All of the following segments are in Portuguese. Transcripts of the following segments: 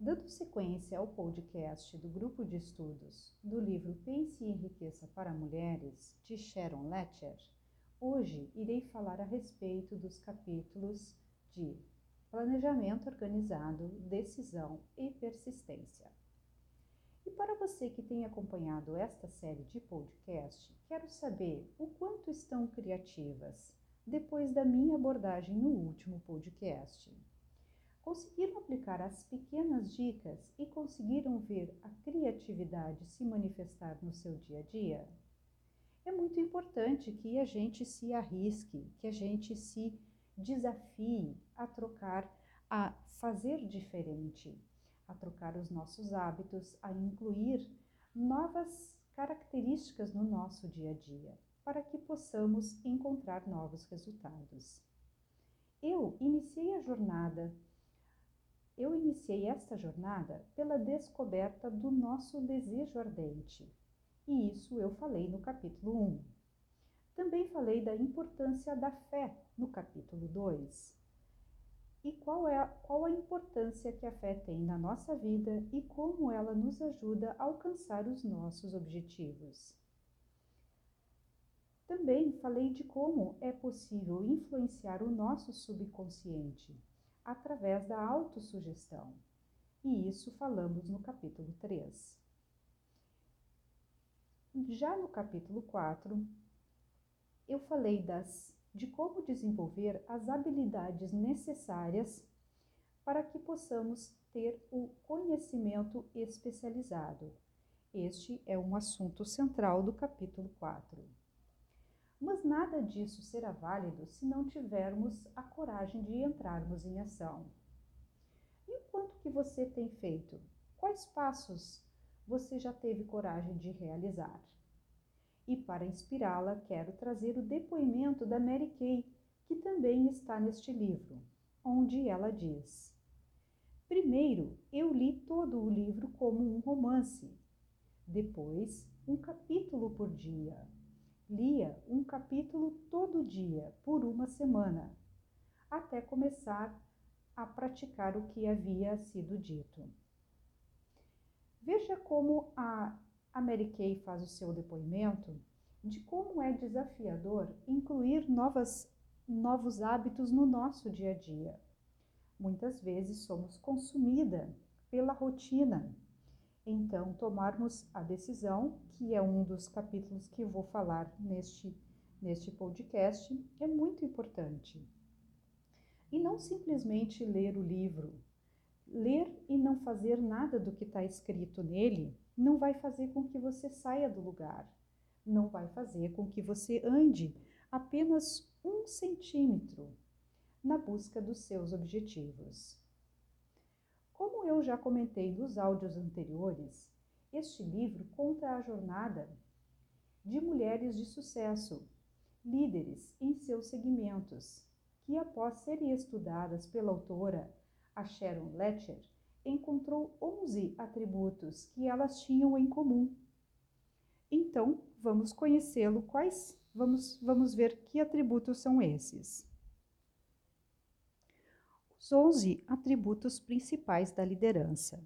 Dando sequência ao podcast do grupo de estudos do livro Pense e Enriqueça para Mulheres, de Sharon Letcher, hoje irei falar a respeito dos capítulos de Planejamento Organizado, Decisão e Persistência. E para você que tem acompanhado esta série de podcast, quero saber o quanto estão criativas depois da minha abordagem no último podcast. Conseguiram aplicar as pequenas dicas e conseguiram ver a criatividade se manifestar no seu dia a dia? É muito importante que a gente se arrisque, que a gente se desafie a trocar, a fazer diferente, a trocar os nossos hábitos, a incluir novas características no nosso dia a dia, para que possamos encontrar novos resultados. Eu iniciei a jornada, eu iniciei esta jornada pela descoberta do nosso desejo ardente, e isso eu falei no capítulo 1. Também falei da importância da fé no capítulo 2 e qual é qual a importância que a fé tem na nossa vida e como ela nos ajuda a alcançar os nossos objetivos. Também falei de como é possível influenciar o nosso subconsciente através da autossugestão. E isso falamos no capítulo 3. Já no capítulo 4, eu falei das de como desenvolver as habilidades necessárias para que possamos ter o conhecimento especializado. Este é um assunto central do capítulo 4. Mas nada disso será válido se não tivermos a coragem de entrarmos em ação. E o quanto que você tem feito? Quais passos você já teve coragem de realizar? E para inspirá-la, quero trazer o depoimento da Mary Kay, que também está neste livro, onde ela diz: Primeiro, eu li todo o livro como um romance. Depois, um capítulo por dia. Lia um capítulo todo dia, por uma semana, até começar a praticar o que havia sido dito. Veja como a a Mary Kay faz o seu depoimento de como é desafiador incluir novas, novos hábitos no nosso dia a dia. Muitas vezes somos consumida pela rotina. Então, tomarmos a decisão, que é um dos capítulos que vou falar neste, neste podcast, é muito importante. E não simplesmente ler o livro. Ler e não fazer nada do que está escrito nele não vai fazer com que você saia do lugar, não vai fazer com que você ande apenas um centímetro na busca dos seus objetivos. Como eu já comentei nos áudios anteriores, este livro conta a jornada de mulheres de sucesso, líderes em seus segmentos, que após serem estudadas pela autora a Sharon Letcher, encontrou 11 atributos que elas tinham em comum. Então, vamos conhecê-lo quais vamos vamos ver que atributos são esses. Os 11 atributos principais da liderança.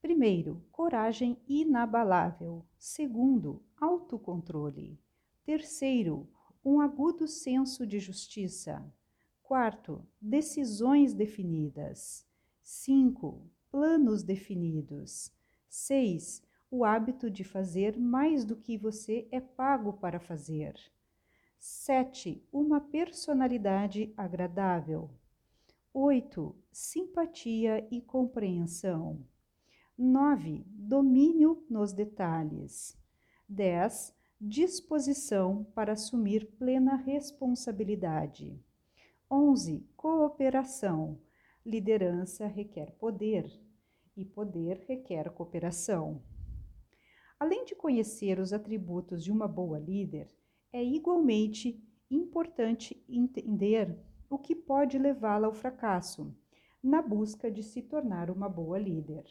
Primeiro, coragem inabalável. Segundo, autocontrole. Terceiro, um agudo senso de justiça. Quarto, decisões definidas. Cinco, planos definidos. 6. O hábito de fazer mais do que você é pago para fazer. 7. Uma personalidade agradável. 8. Simpatia e compreensão. 9. Domínio nos detalhes. 10. Disposição para assumir plena responsabilidade. 11. Cooperação. Liderança requer poder e poder requer cooperação. Além de conhecer os atributos de uma boa líder, é igualmente importante entender o que pode levá-la ao fracasso na busca de se tornar uma boa líder.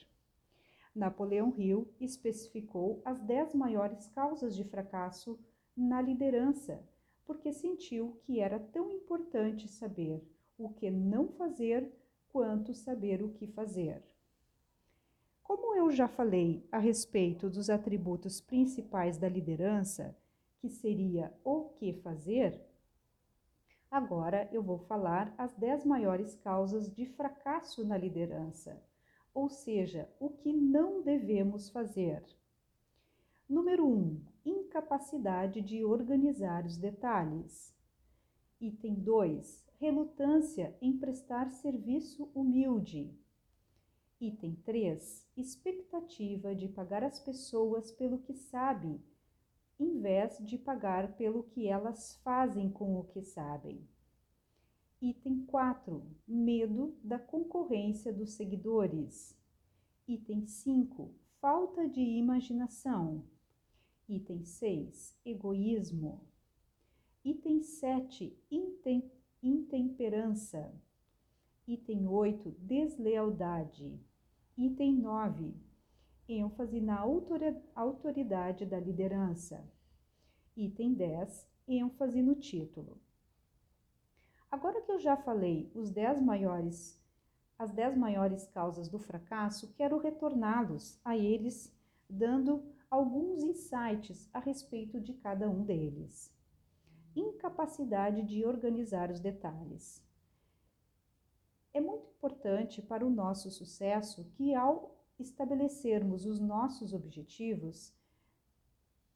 Napoleão Hill especificou as dez maiores causas de fracasso na liderança, porque sentiu que era tão importante saber o que não fazer quanto saber o que fazer. Como eu já falei a respeito dos atributos principais da liderança, que seria o que fazer, agora eu vou falar as 10 maiores causas de fracasso na liderança, ou seja, o que não devemos fazer. Número 1. Um, incapacidade de organizar os detalhes. Item 2. Relutância em prestar serviço humilde. Item 3. Expectativa de pagar as pessoas pelo que sabem, em vez de pagar pelo que elas fazem com o que sabem. Item 4. Medo da concorrência dos seguidores. Item 5. Falta de imaginação. Item 6. Egoísmo. Item 7. Intem, intemperança. Item 8. Deslealdade. Item 9. Ênfase na autoridade da liderança. Item 10. ênfase no título. Agora que eu já falei os 10 maiores, as 10 maiores causas do fracasso, quero retorná-los a eles, dando alguns insights a respeito de cada um deles. Incapacidade de organizar os detalhes. É muito importante para o nosso sucesso que, ao estabelecermos os nossos objetivos,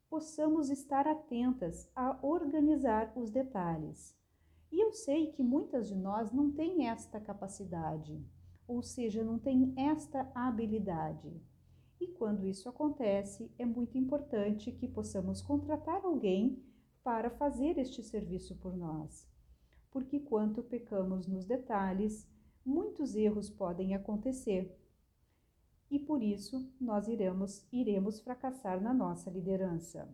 possamos estar atentas a organizar os detalhes. E eu sei que muitas de nós não têm esta capacidade, ou seja, não têm esta habilidade. E quando isso acontece, é muito importante que possamos contratar alguém para fazer este serviço por nós. Porque quanto pecamos nos detalhes, muitos erros podem acontecer. E por isso nós iremos, iremos fracassar na nossa liderança.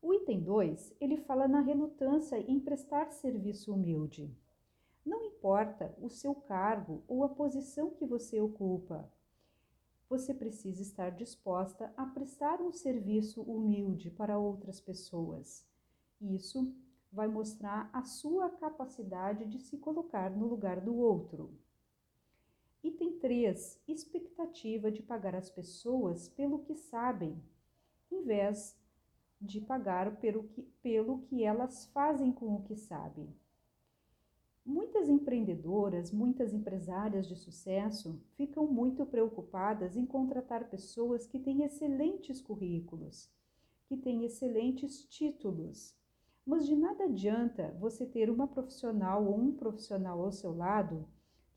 O item 2, ele fala na relutância em prestar serviço humilde. Não importa o seu cargo ou a posição que você ocupa, você precisa estar disposta a prestar um serviço humilde para outras pessoas. Isso vai mostrar a sua capacidade de se colocar no lugar do outro. Item 3. Expectativa de pagar as pessoas pelo que sabem, em vez de pagar pelo que, pelo que elas fazem com o que sabem. Muitas empreendedoras, muitas empresárias de sucesso ficam muito preocupadas em contratar pessoas que têm excelentes currículos, que têm excelentes títulos. Mas de nada adianta você ter uma profissional ou um profissional ao seu lado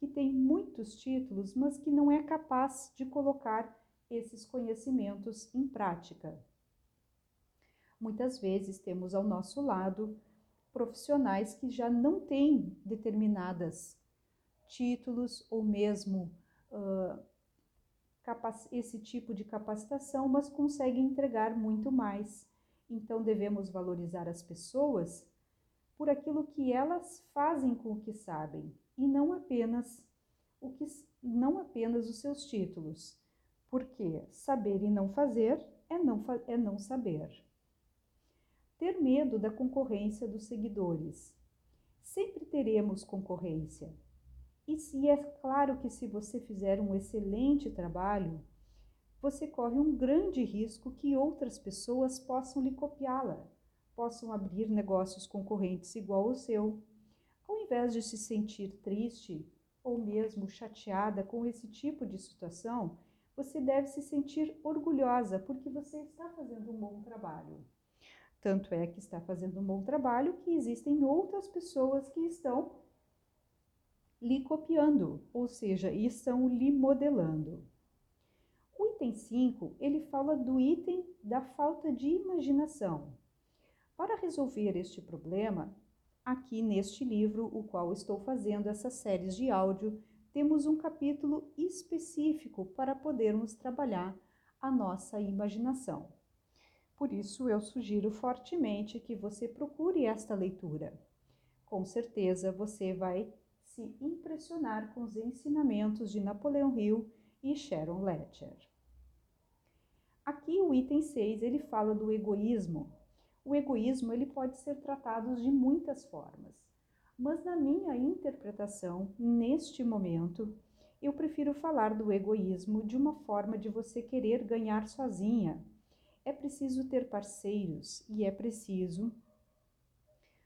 que tem muitos títulos, mas que não é capaz de colocar esses conhecimentos em prática. Muitas vezes temos ao nosso lado profissionais que já não têm determinadas títulos ou mesmo uh, esse tipo de capacitação, mas conseguem entregar muito mais. Então devemos valorizar as pessoas por aquilo que elas fazem com o que sabem e não apenas o que não apenas os seus títulos, porque saber e não fazer é não, é não saber ter medo da concorrência dos seguidores. Sempre teremos concorrência. E se é claro que se você fizer um excelente trabalho, você corre um grande risco que outras pessoas possam lhe copiá-la, possam abrir negócios concorrentes igual ao seu. Invés de se sentir triste ou mesmo chateada com esse tipo de situação, você deve se sentir orgulhosa porque você está fazendo um bom trabalho. Tanto é que está fazendo um bom trabalho que existem outras pessoas que estão lhe copiando, ou seja, estão lhe modelando. O item 5, ele fala do item da falta de imaginação. Para resolver este problema, aqui neste livro, o qual estou fazendo essas séries de áudio, temos um capítulo específico para podermos trabalhar a nossa imaginação. Por isso, eu sugiro fortemente que você procure esta leitura. Com certeza você vai se impressionar com os ensinamentos de Napoleão Hill e Sharon Ledger. Aqui o item 6, ele fala do egoísmo. O egoísmo ele pode ser tratado de muitas formas, mas na minha interpretação, neste momento, eu prefiro falar do egoísmo de uma forma de você querer ganhar sozinha. É preciso ter parceiros e é preciso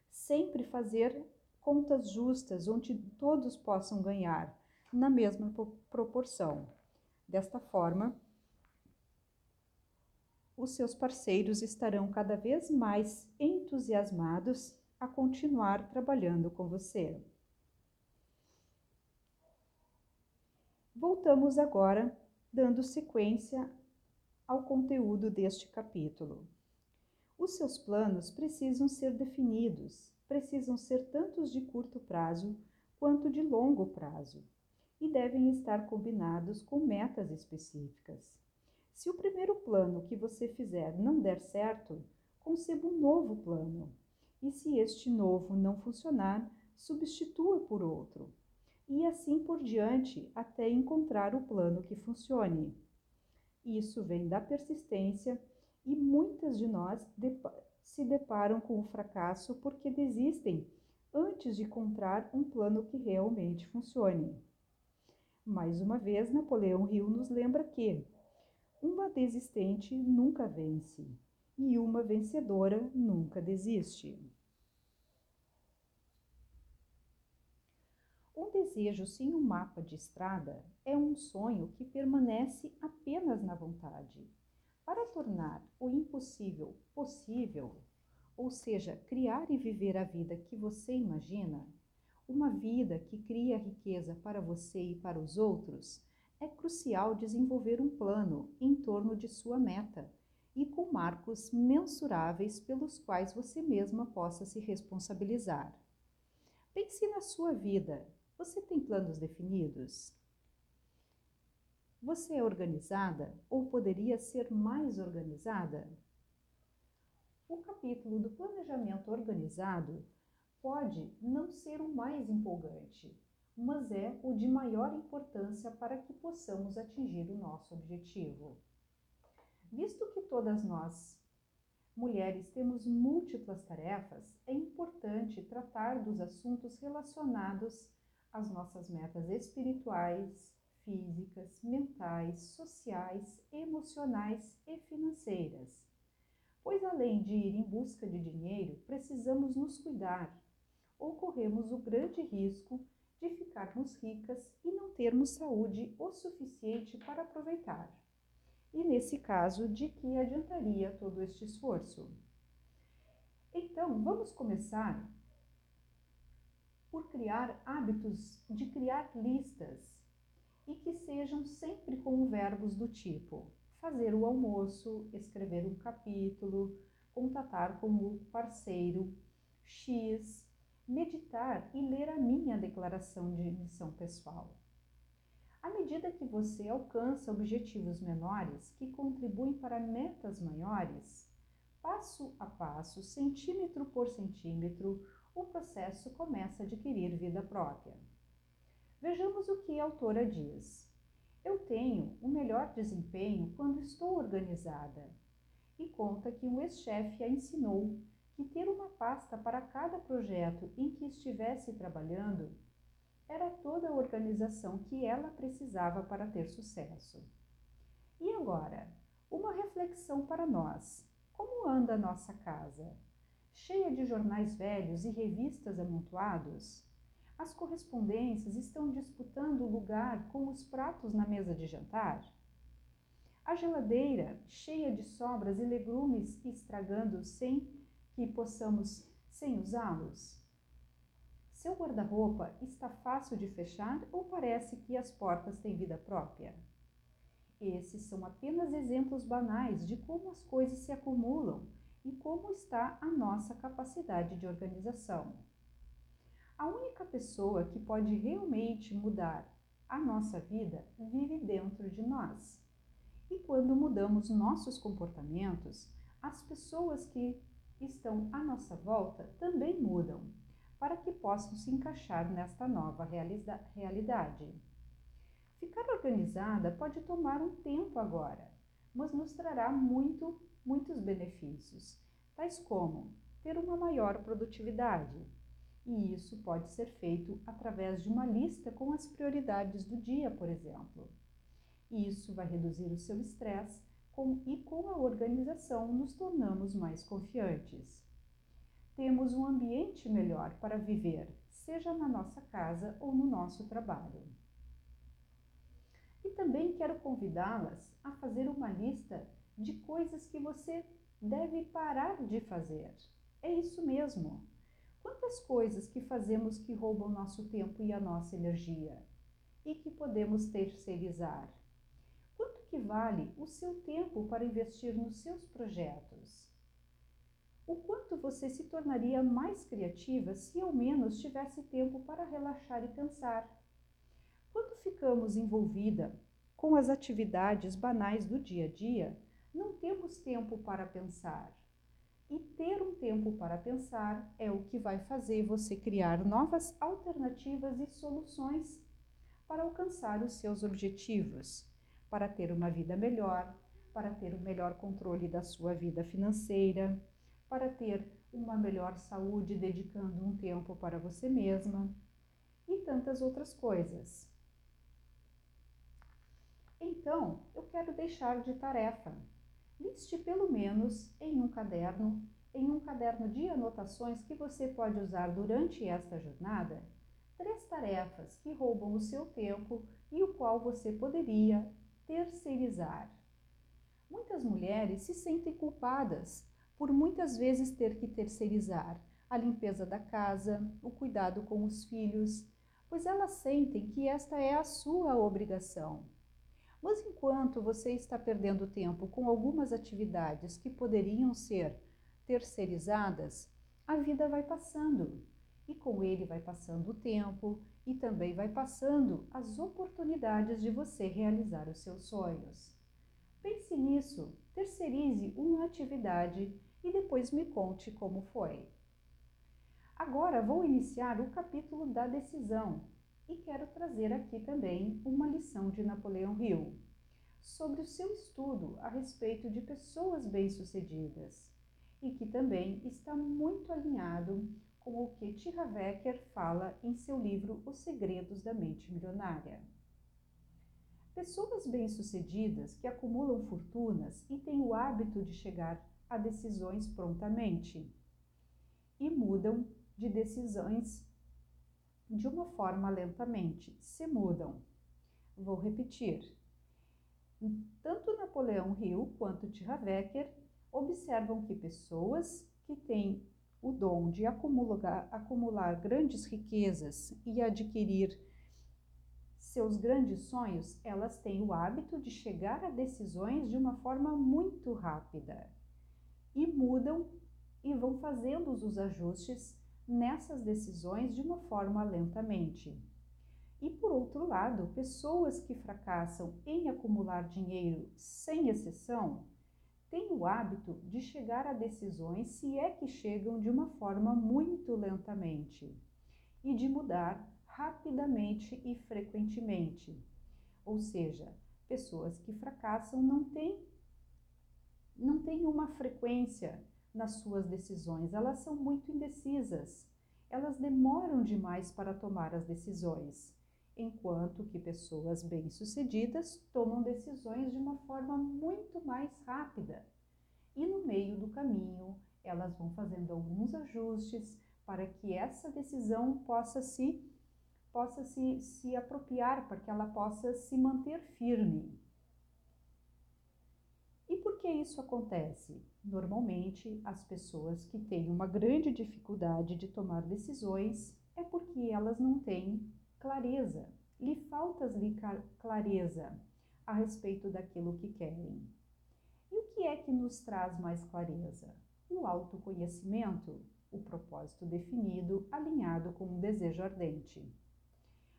sempre fazer contas justas onde todos possam ganhar na mesma proporção. Desta forma, os seus parceiros estarão cada vez mais entusiasmados a continuar trabalhando com você. Voltamos agora dando sequência ao conteúdo deste capítulo. Os seus planos precisam ser definidos, precisam ser tantos de curto prazo quanto de longo prazo e devem estar combinados com metas específicas. Se o primeiro plano que você fizer não der certo, conceba um novo plano. E se este novo não funcionar, substitua por outro e assim por diante até encontrar o plano que funcione. Isso vem da persistência e muitas de nós se deparam com o fracasso porque desistem antes de encontrar um plano que realmente funcione. Mais uma vez, Napoleão Hill nos lembra que uma desistente nunca vence e uma vencedora nunca desiste. Um desejo sem um mapa de estrada é um sonho que permanece apenas na vontade. Para tornar o impossível possível, ou seja, criar e viver a vida que você imagina, uma vida que cria riqueza para você e para os outros, é crucial desenvolver um plano em torno de sua meta e com marcos mensuráveis pelos quais você mesma possa se responsabilizar. Pense na sua vida você tem planos definidos? Você é organizada ou poderia ser mais organizada? O capítulo do planejamento organizado pode não ser o mais empolgante, mas é o de maior importância para que possamos atingir o nosso objetivo. Visto que todas nós, mulheres, temos múltiplas tarefas, é importante tratar dos assuntos relacionados as nossas metas espirituais, físicas, mentais, sociais, emocionais e financeiras. Pois além de ir em busca de dinheiro, precisamos nos cuidar, ou corremos o grande risco de ficarmos ricas e não termos saúde o suficiente para aproveitar. E nesse caso, de que adiantaria todo este esforço? Então, vamos começar por criar hábitos de criar listas e que sejam sempre com verbos do tipo fazer o almoço, escrever um capítulo, contatar com o parceiro X, meditar e ler a minha declaração de missão pessoal. À medida que você alcança objetivos menores que contribuem para metas maiores, passo a passo, centímetro por centímetro, o processo começa a adquirir vida própria. Vejamos o que a autora diz. Eu tenho um melhor desempenho quando estou organizada. E conta que um ex-chefe a ensinou que ter uma pasta para cada projeto em que estivesse trabalhando era toda a organização que ela precisava para ter sucesso. E agora, uma reflexão para nós. Como anda a nossa casa? cheia de jornais velhos e revistas amontoados? As correspondências estão disputando lugar com os pratos na mesa de jantar? A geladeira, cheia de sobras e legumes estragando sem que possamos sem usá-los? Seu guarda-roupa está fácil de fechar ou parece que as portas têm vida própria? Esses são apenas exemplos banais de como as coisas se acumulam e como está a nossa capacidade de organização. A única pessoa que pode realmente mudar a nossa vida vive dentro de nós. E quando mudamos nossos comportamentos, as pessoas que estão à nossa volta também mudam, para que possam se encaixar nesta nova realidade. Ficar organizada pode tomar um tempo agora, mas nos trará muito muitos benefícios, tais como ter uma maior produtividade, E isso pode ser feito através de uma lista com as prioridades do dia, por exemplo. Isso vai reduzir o seu estresse com, e com a organização nos tornamos mais confiantes. Temos um ambiente melhor para viver, seja na nossa casa ou no nosso trabalho. E também quero convidá-las a fazer uma lista de coisas que você deve parar de fazer. É isso mesmo. Quantas coisas que fazemos que roubam nosso tempo e a nossa energia e que podemos terceirizar? Quanto que vale o seu tempo para investir nos seus projetos? O quanto você se tornaria mais criativa se ao menos tivesse tempo para relaxar e pensar? Quando ficamos envolvida com as atividades banais do dia a dia, não temos tempo para pensar. E ter um tempo para pensar é o que vai fazer você criar novas alternativas e soluções para alcançar os seus objetivos, para ter uma vida melhor, para ter o um melhor controle da sua vida financeira, para ter uma melhor saúde dedicando um tempo para você mesma e tantas outras coisas. Então, eu quero deixar de tarefa liste pelo menos em um caderno, em um caderno de anotações que você pode usar durante esta jornada, três tarefas que roubam o seu tempo e o qual você poderia terceirizar. Muitas mulheres se sentem culpadas por muitas vezes ter que terceirizar a limpeza da casa, o cuidado com os filhos, pois elas sentem que esta é a sua obrigação. Mas enquanto você está perdendo tempo com algumas atividades que poderiam ser terceirizadas, a vida vai passando e com ele vai passando o tempo e também vai passando as oportunidades de você realizar os seus sonhos. Pense nisso, terceirize uma atividade e depois me conte como foi. Agora vou iniciar o capítulo da decisão, e quero trazer aqui também uma lição de Napoleão Hill sobre o seu estudo a respeito de pessoas bem-sucedidas e que também está muito alinhado com o que Tira Wecker fala em seu livro Os Segredos da Mente Milionária. Pessoas bem-sucedidas que acumulam fortunas e têm o hábito de chegar a decisões prontamente e mudam de decisões de uma forma lentamente, se mudam. Vou repetir. Tanto Napoleão Hill quanto Wecker observam que pessoas que têm o dom de acumular, acumular grandes riquezas e adquirir seus grandes sonhos, elas têm o hábito de chegar a decisões de uma forma muito rápida e mudam e vão fazendo os ajustes nessas decisões de uma forma lentamente. E por outro lado, pessoas que fracassam em acumular dinheiro sem exceção têm o hábito de chegar a decisões, se é que chegam de uma forma muito lentamente, e de mudar rapidamente e frequentemente. Ou seja, pessoas que fracassam não têm não têm uma frequência nas suas decisões, elas são muito indecisas. Elas demoram demais para tomar as decisões, enquanto que pessoas bem-sucedidas tomam decisões de uma forma muito mais rápida. E no meio do caminho, elas vão fazendo alguns ajustes para que essa decisão possa se possa se, se apropriar, para que ela possa se manter firme. E por que isso acontece? Normalmente, as pessoas que têm uma grande dificuldade de tomar decisões é porque elas não têm clareza, lhe falta-lhe clareza a respeito daquilo que querem. E o que é que nos traz mais clareza? O autoconhecimento, o propósito definido, alinhado com um desejo ardente.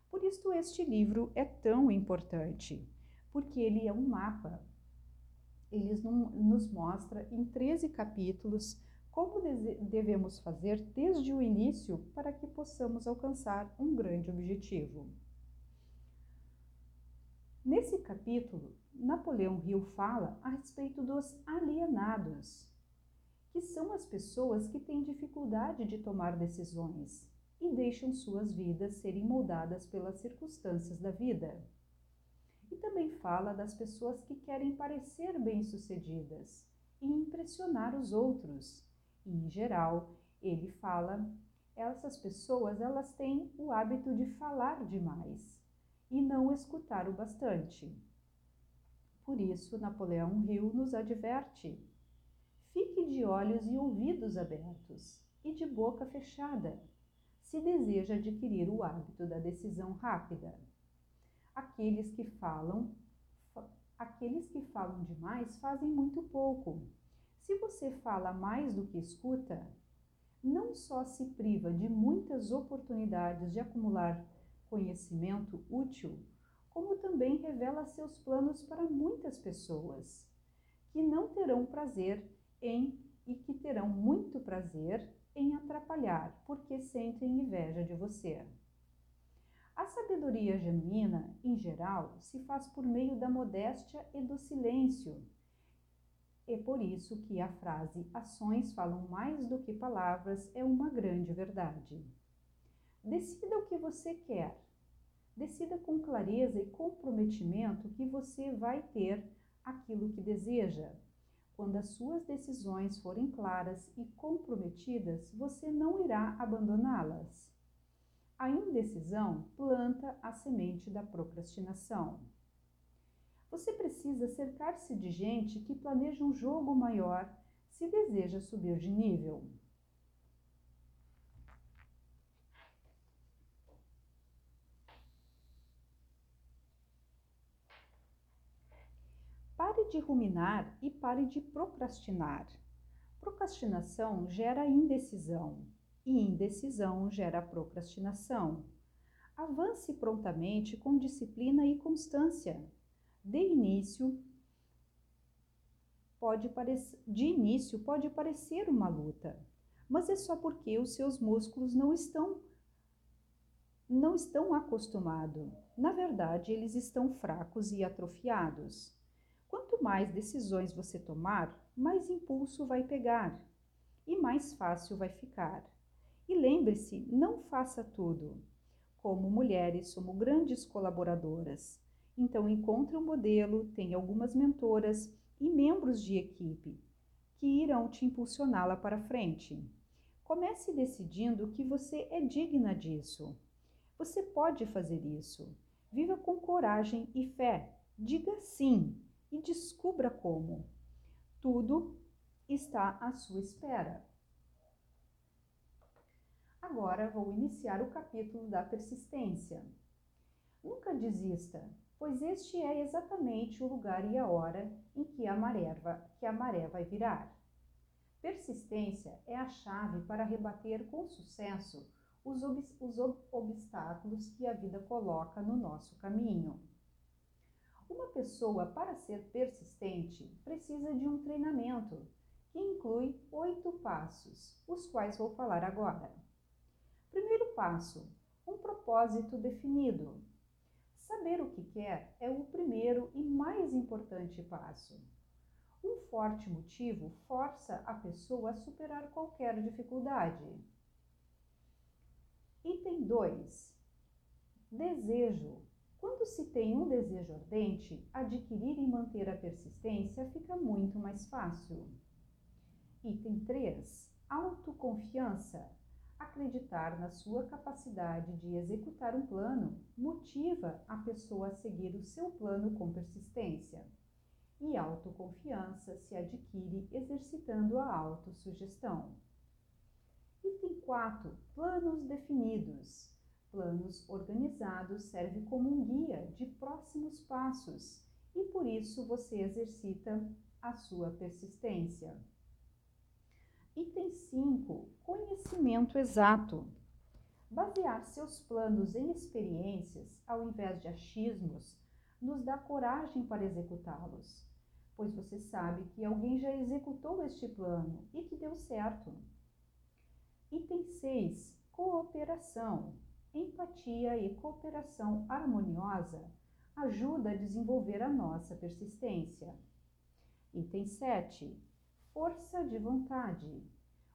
Por isso, este livro é tão importante, porque ele é um mapa eles nos mostra em 13 capítulos como devemos fazer desde o início para que possamos alcançar um grande objetivo. Nesse capítulo, Napoleão Hill fala a respeito dos alienados, que são as pessoas que têm dificuldade de tomar decisões e deixam suas vidas serem moldadas pelas circunstâncias da vida. E também fala das pessoas que querem parecer bem-sucedidas e impressionar os outros. E, em geral, ele fala, essas pessoas elas têm o hábito de falar demais e não escutar o bastante. Por isso, Napoleão Hill nos adverte: fique de olhos e ouvidos abertos e de boca fechada, se deseja adquirir o hábito da decisão rápida. Aqueles que falam, aqueles que falam demais fazem muito pouco. Se você fala mais do que escuta, não só se priva de muitas oportunidades de acumular conhecimento útil, como também revela seus planos para muitas pessoas, que não terão prazer em e que terão muito prazer em atrapalhar, porque sentem inveja de você. A sabedoria genuína, em geral, se faz por meio da modéstia e do silêncio. É por isso que a frase ações falam mais do que palavras é uma grande verdade. Decida o que você quer Decida com clareza e comprometimento que você vai ter aquilo que deseja. Quando as suas decisões forem claras e comprometidas, você não irá abandoná-las. A indecisão planta a semente da procrastinação. Você precisa cercar-se de gente que planeja um jogo maior se deseja subir de nível. Pare de ruminar e pare de procrastinar. Procrastinação gera indecisão e indecisão gera procrastinação. Avance prontamente com disciplina e constância. De início, pode parecer, de início pode parecer uma luta, mas é só porque os seus músculos não estão não estão acostumados. Na verdade, eles estão fracos e atrofiados. Quanto mais decisões você tomar, mais impulso vai pegar e mais fácil vai ficar. E lembre-se, não faça tudo. Como mulheres, somos grandes colaboradoras. Então, encontre um modelo, tenha algumas mentoras e membros de equipe que irão te impulsioná-la para frente. Comece decidindo que você é digna disso. Você pode fazer isso. Viva com coragem e fé. Diga sim e descubra como. Tudo está à sua espera. Agora vou iniciar o capítulo da persistência. Nunca desista, pois este é exatamente o lugar e a hora em que a maré, que a maré vai virar. Persistência é a chave para rebater com sucesso os, ob os ob obstáculos que a vida coloca no nosso caminho. Uma pessoa, para ser persistente, precisa de um treinamento que inclui oito passos, os quais vou falar agora. Primeiro passo: um propósito definido. Saber o que quer é o primeiro e mais importante passo. Um forte motivo força a pessoa a superar qualquer dificuldade. Item 2: Desejo. Quando se tem um desejo ardente, adquirir e manter a persistência fica muito mais fácil. Item 3. Autoconfiança. Acreditar na sua capacidade de executar um plano motiva a pessoa a seguir o seu plano com persistência. E autoconfiança se adquire exercitando a autossugestão. Item 4. Planos definidos planos organizados serve como um guia de próximos passos e por isso você exercita a sua persistência. Item 5: Conhecimento exato. Basear seus planos em experiências, ao invés de achismos, nos dá coragem para executá-los, pois você sabe que alguém já executou este plano e que deu certo. Item 6: Cooperação empatia e cooperação harmoniosa ajuda a desenvolver a nossa persistência. Item 7. Força de vontade.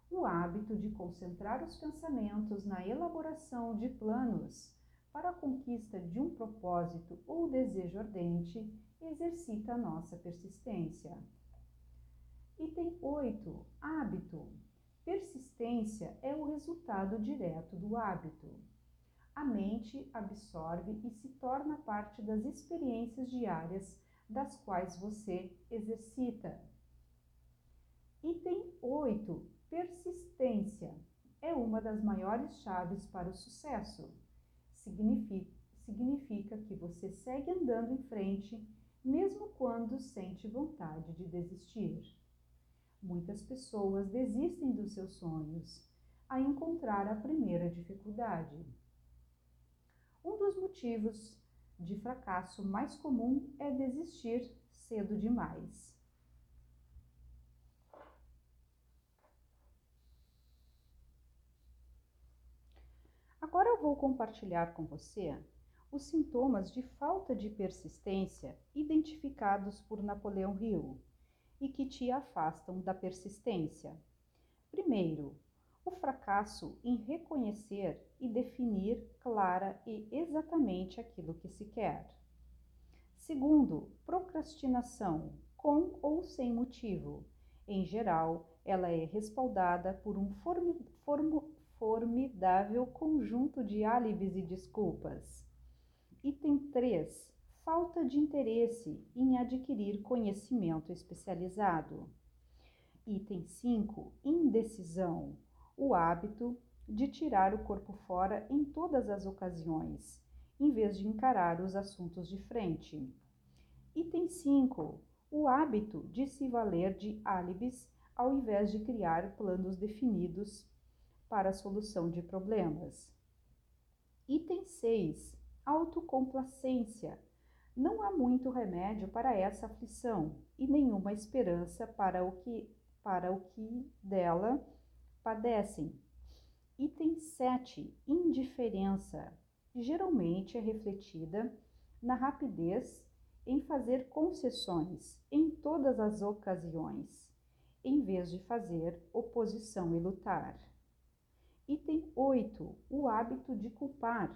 o hábito de concentrar os pensamentos na elaboração de planos para a conquista de um propósito ou desejo ardente exercita a nossa persistência. Item 8. Hábito. Persistência é o resultado direto do hábito. A mente absorve e se torna parte das experiências diárias das quais você exercita. Item 8. Persistência é uma das maiores chaves para o sucesso. Significa, significa que você segue andando em frente, mesmo quando sente vontade de desistir. Muitas pessoas desistem dos seus sonhos a encontrar a primeira dificuldade. Um dos motivos de fracasso mais comum é desistir cedo demais. Agora eu vou compartilhar com você os sintomas de falta de persistência identificados por Napoleão Hill e que te afastam da persistência. Primeiro, o fracasso em reconhecer e definir clara e exatamente aquilo que se quer. Segundo, procrastinação, com ou sem motivo. Em geral, ela é respaldada por um formidável conjunto de álibis e desculpas. Item 3. Falta de interesse em adquirir conhecimento especializado. Item 5. Indecisão o hábito de tirar o corpo fora em todas as ocasiões, em vez de encarar os assuntos de frente. Item 5. O hábito de se valer de álibis ao invés de criar planos definidos para a solução de problemas. Item 6. Autocomplacência. Não há muito remédio para essa aflição e nenhuma esperança para o que, para o que dela padecem. Item 7. Indiferença. Geralmente é refletida na rapidez em fazer concessões em todas as ocasiões, em vez de fazer oposição e lutar. Item 8. O hábito de culpar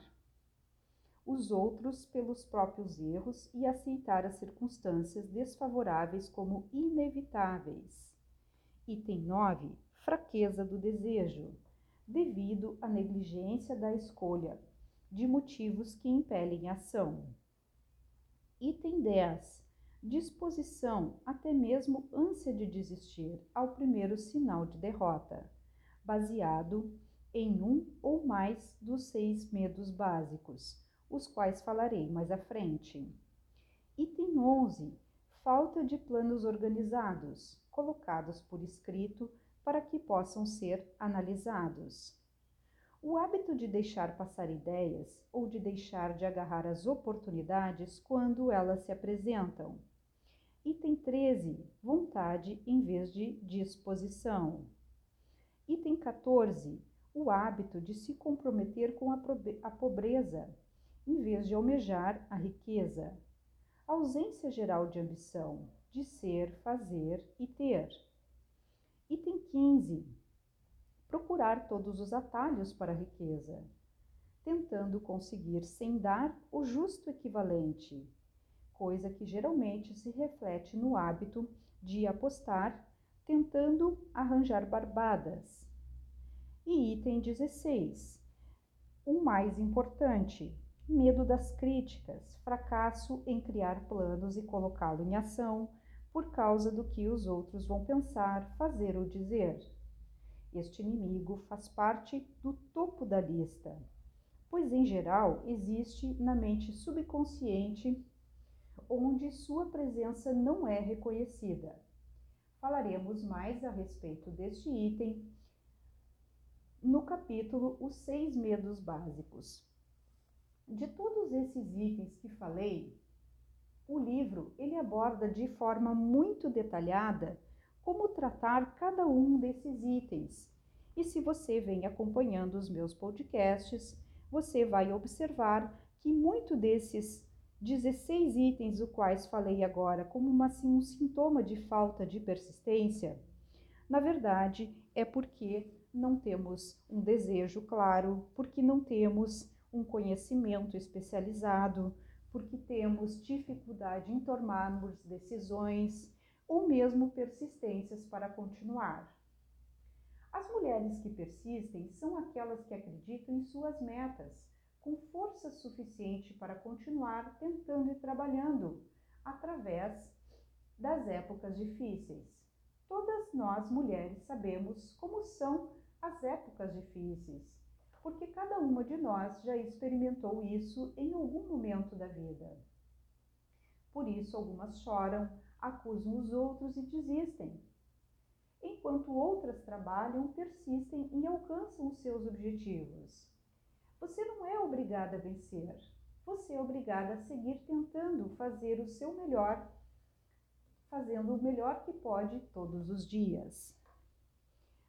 os outros pelos próprios erros e aceitar as circunstâncias desfavoráveis como inevitáveis. Item 9 fraqueza do desejo, devido à negligência da escolha de motivos que impelem a ação. Item 10. Disposição, até mesmo ânsia de desistir ao primeiro sinal de derrota, baseado em um ou mais dos seis medos básicos, os quais falarei mais à frente. Item 11. Falta de planos organizados, colocados por escrito para que possam ser analisados. O hábito de deixar passar ideias ou de deixar de agarrar as oportunidades quando elas se apresentam. Item 13. Vontade em vez de disposição. Item 14. O hábito de se comprometer com a pobreza, em vez de almejar a riqueza. Ausência geral de ambição, de ser, fazer e ter. Item 15. Procurar todos os atalhos para a riqueza, tentando conseguir sem dar o justo equivalente, coisa que geralmente se reflete no hábito de apostar, tentando arranjar barbadas. E item 16. O mais importante, medo das críticas, fracasso em criar planos e colocá-lo em ação por causa do que os outros vão pensar, fazer ou dizer. Este inimigo faz parte do topo da lista, pois em geral existe na mente subconsciente onde sua presença não é reconhecida. Falaremos mais a respeito deste item no capítulo Os Seis Medos Básicos. De todos esses itens que falei, o livro ele aborda de forma muito detalhada como tratar cada um desses itens. E se você vem acompanhando os meus podcasts, você vai observar que muito desses 16 itens, os quais falei agora como uma, assim, um sintoma de falta de persistência, Na verdade, é porque não temos um desejo claro, porque não temos um conhecimento especializado, porque temos dificuldade em tomarmos decisões ou mesmo persistências para continuar. As mulheres que persistem são aquelas que acreditam em suas metas, com força suficiente para continuar tentando e trabalhando através das épocas difíceis. Todas nós mulheres sabemos como são as épocas difíceis, porque cada uma de nós já experimentou isso em algum momento da vida. Por isso, algumas choram, acusam os outros e desistem, enquanto outras trabalham, persistem e alcançam os seus objetivos. Você não é obrigada a vencer, você é obrigada a seguir tentando fazer o seu melhor, fazendo o melhor que pode todos os dias.